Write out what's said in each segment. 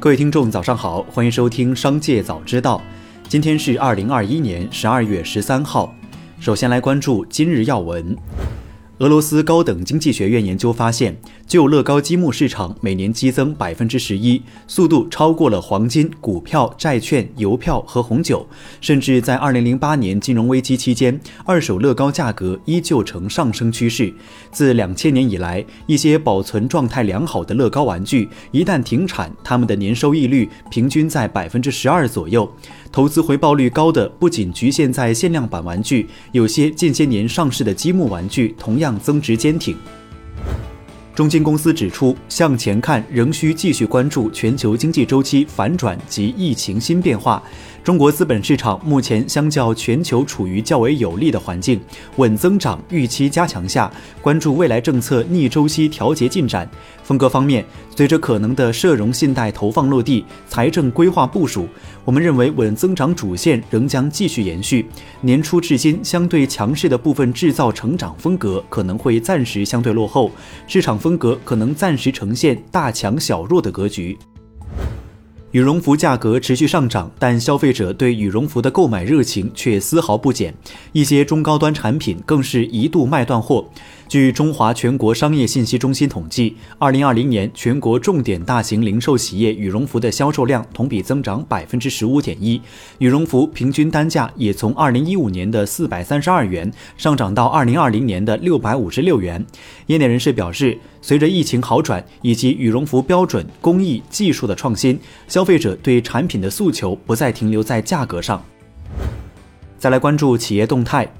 各位听众，早上好，欢迎收听《商界早知道》。今天是二零二一年十二月十三号。首先来关注今日要闻。俄罗斯高等经济学院研究发现，就乐高积木市场每年激增百分之十一，速度超过了黄金、股票、债券、邮票和红酒。甚至在二零零八年金融危机期间，二手乐高价格依旧呈上升趋势。自两千年以来，一些保存状态良好的乐高玩具一旦停产，他们的年收益率平均在百分之十二左右。投资回报率高的不仅局限在限量版玩具，有些近些年上市的积木玩具同样增值坚挺。中金公司指出，向前看仍需继续关注全球经济周期反转及疫情新变化。中国资本市场目前相较全球处于较为有利的环境，稳增长预期加强下，关注未来政策逆周期调节进展。风格方面，随着可能的社融信贷投放落地，财政规划部署，我们认为稳增长主线仍将继续延续。年初至今相对强势的部分制造成长风格可能会暂时相对落后，市场风风格可能暂时呈现大强小弱的格局。羽绒服价格持续上涨，但消费者对羽绒服的购买热情却丝毫不减，一些中高端产品更是一度卖断货。据中华全国商业信息中心统计，二零二零年全国重点大型零售企业羽绒服的销售量同比增长百分之十五点一，羽绒服平均单价也从二零一五年的四百三十二元上涨到二零二零年的六百五十六元。业内人士表示，随着疫情好转以及羽绒服标准、工艺、技术的创新，消费者对产品的诉求不再停留在价格上。再来关注企业动态。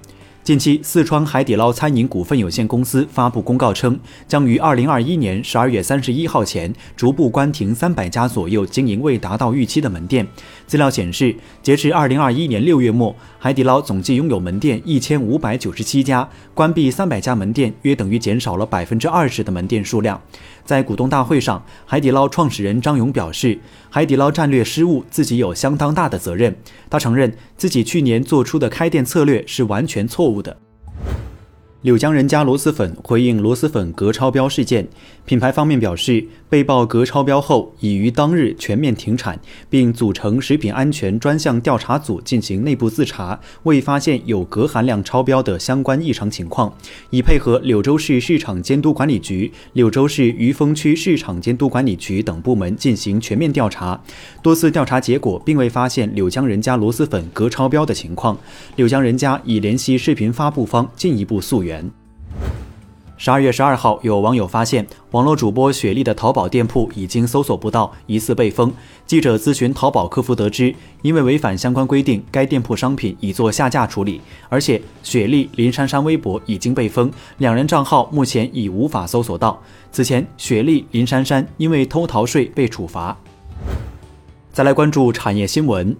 近期，四川海底捞餐饮股份有限公司发布公告称，将于二零二一年十二月三十一号前逐步关停三百家左右经营未达到预期的门店。资料显示，截至二零二一年六月末，海底捞总计拥有门店一千五百九十七家，关闭三百家门店，约等于减少了百分之二十的门店数量。在股东大会上，海底捞创始人张勇表示，海底捞战略失误，自己有相当大的责任。他承认自己去年做出的开店策略是完全错误的。柳江人家螺蛳粉回应螺蛳粉镉超标事件，品牌方面表示，被曝镉超标后，已于当日全面停产，并组成食品安全专项调查组进行内部自查，未发现有镉含量超标的相关异常情况，已配合柳州市市场监督管理局、柳州市余丰区市场监督管理局等部门进行全面调查。多次调查结果并未发现柳江人家螺蛳粉镉超标的情况，柳江人家已联系视频发布方进一步溯源。元。十二月十二号，有网友发现网络主播雪莉的淘宝店铺已经搜索不到，疑似被封。记者咨询淘宝客服得知，因为违反相关规定，该店铺商品已做下架处理，而且雪莉、林珊珊微博已经被封，两人账号目前已无法搜索到。此前，雪莉、林珊珊因为偷逃税被处罚。再来关注产业新闻。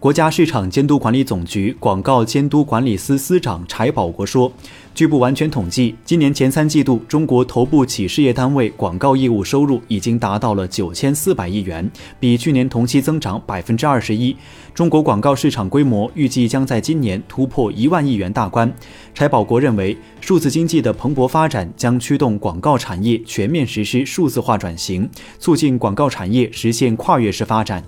国家市场监督管理总局广告监督管理司司长柴保国说，据不完全统计，今年前三季度中国头部企事业单位广告业务收入已经达到了九千四百亿元，比去年同期增长百分之二十一。中国广告市场规模预计将在今年突破一万亿元大关。柴保国认为，数字经济的蓬勃发展将驱动广告产业全面实施数字化转型，促进广告产业实现跨越式发展。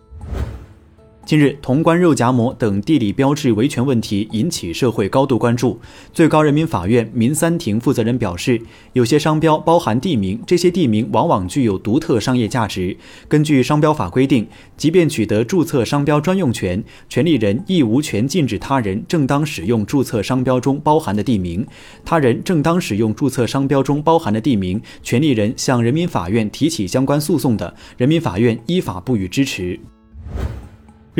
近日，潼关肉夹馍等地理标志维权问题引起社会高度关注。最高人民法院民三庭负责人表示，有些商标包含地名，这些地名往往具有独特商业价值。根据商标法规定，即便取得注册商标专用权，权利人亦无权禁止他人正当使用注册商标中包含的地名。他人正当使用注册商标中包含的地名，权利人向人民法院提起相关诉讼的，人民法院依法不予支持。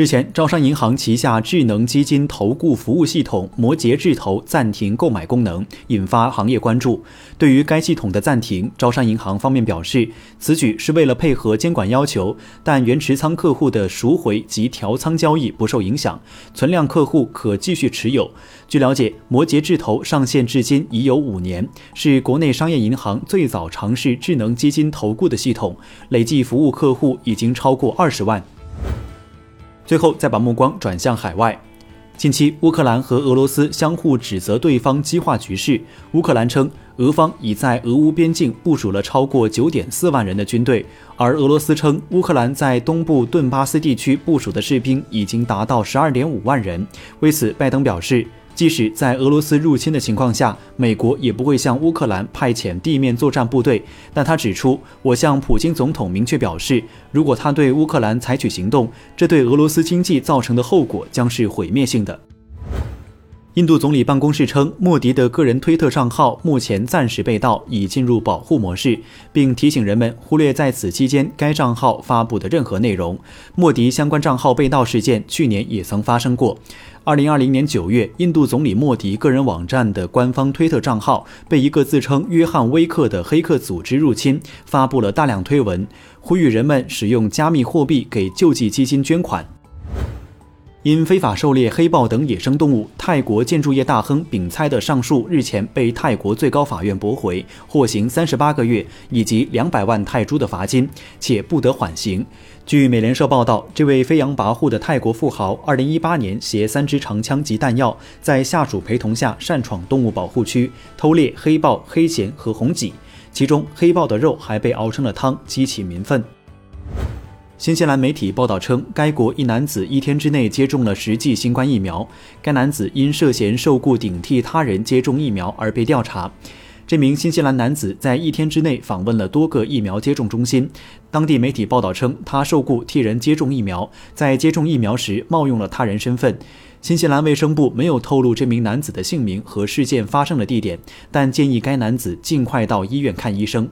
日前，招商银行旗下智能基金投顾服务系统摩羯智投暂停购买功能，引发行业关注。对于该系统的暂停，招商银行方面表示，此举是为了配合监管要求，但原持仓客户的赎回及调仓交易不受影响，存量客户可继续持有。据了解，摩羯智投上线至今已有五年，是国内商业银行最早尝试智能基金投顾的系统，累计服务客户已经超过二十万。最后，再把目光转向海外。近期，乌克兰和俄罗斯相互指责对方激化局势。乌克兰称，俄方已在俄乌边境部署了超过九点四万人的军队，而俄罗斯称，乌克兰在东部顿巴斯地区部署的士兵已经达到十二点五万人。为此，拜登表示。即使在俄罗斯入侵的情况下，美国也不会向乌克兰派遣地面作战部队。但他指出，我向普京总统明确表示，如果他对乌克兰采取行动，这对俄罗斯经济造成的后果将是毁灭性的。印度总理办公室称，莫迪的个人推特账号目前暂时被盗，已进入保护模式，并提醒人们忽略在此期间该账号发布的任何内容。莫迪相关账号被盗事件去年也曾发生过。二零二零年九月，印度总理莫迪个人网站的官方推特账号被一个自称约翰威克的黑客组织入侵，发布了大量推文，呼吁人们使用加密货币给救济基金捐款。因非法狩猎黑豹等野生动物，泰国建筑业大亨丙猜的上诉日前被泰国最高法院驳回，获刑三十八个月以及两百万泰铢的罚金，且不得缓刑。据美联社报道，这位飞扬跋扈的泰国富豪，二零一八年携三支长枪及弹药，在下属陪同下擅闯动物保护区，偷猎黑豹、黑鹇和红脊，其中黑豹的肉还被熬成了汤，激起民愤。新西兰媒体报道称，该国一男子一天之内接种了十剂新冠疫苗。该男子因涉嫌受雇顶替他人接种疫苗而被调查。这名新西兰男子在一天之内访问了多个疫苗接种中心。当地媒体报道称，他受雇替人接种疫苗，在接种疫苗时冒用了他人身份。新西兰卫生部没有透露这名男子的姓名和事件发生的地点，但建议该男子尽快到医院看医生。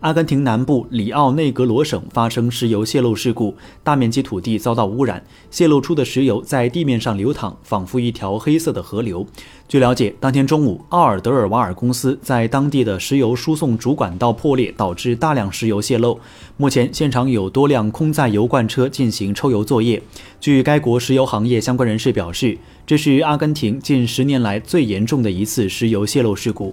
阿根廷南部里奥内格罗省发生石油泄漏事故，大面积土地遭到污染，泄露出的石油在地面上流淌，仿佛一条黑色的河流。据了解，当天中午，奥尔德尔瓦尔公司在当地的石油输送主管道破裂，导致大量石油泄漏。目前，现场有多辆空载油罐车进行抽油作业。据该国石油行业相关人士表示，这是阿根廷近十年来最严重的一次石油泄漏事故。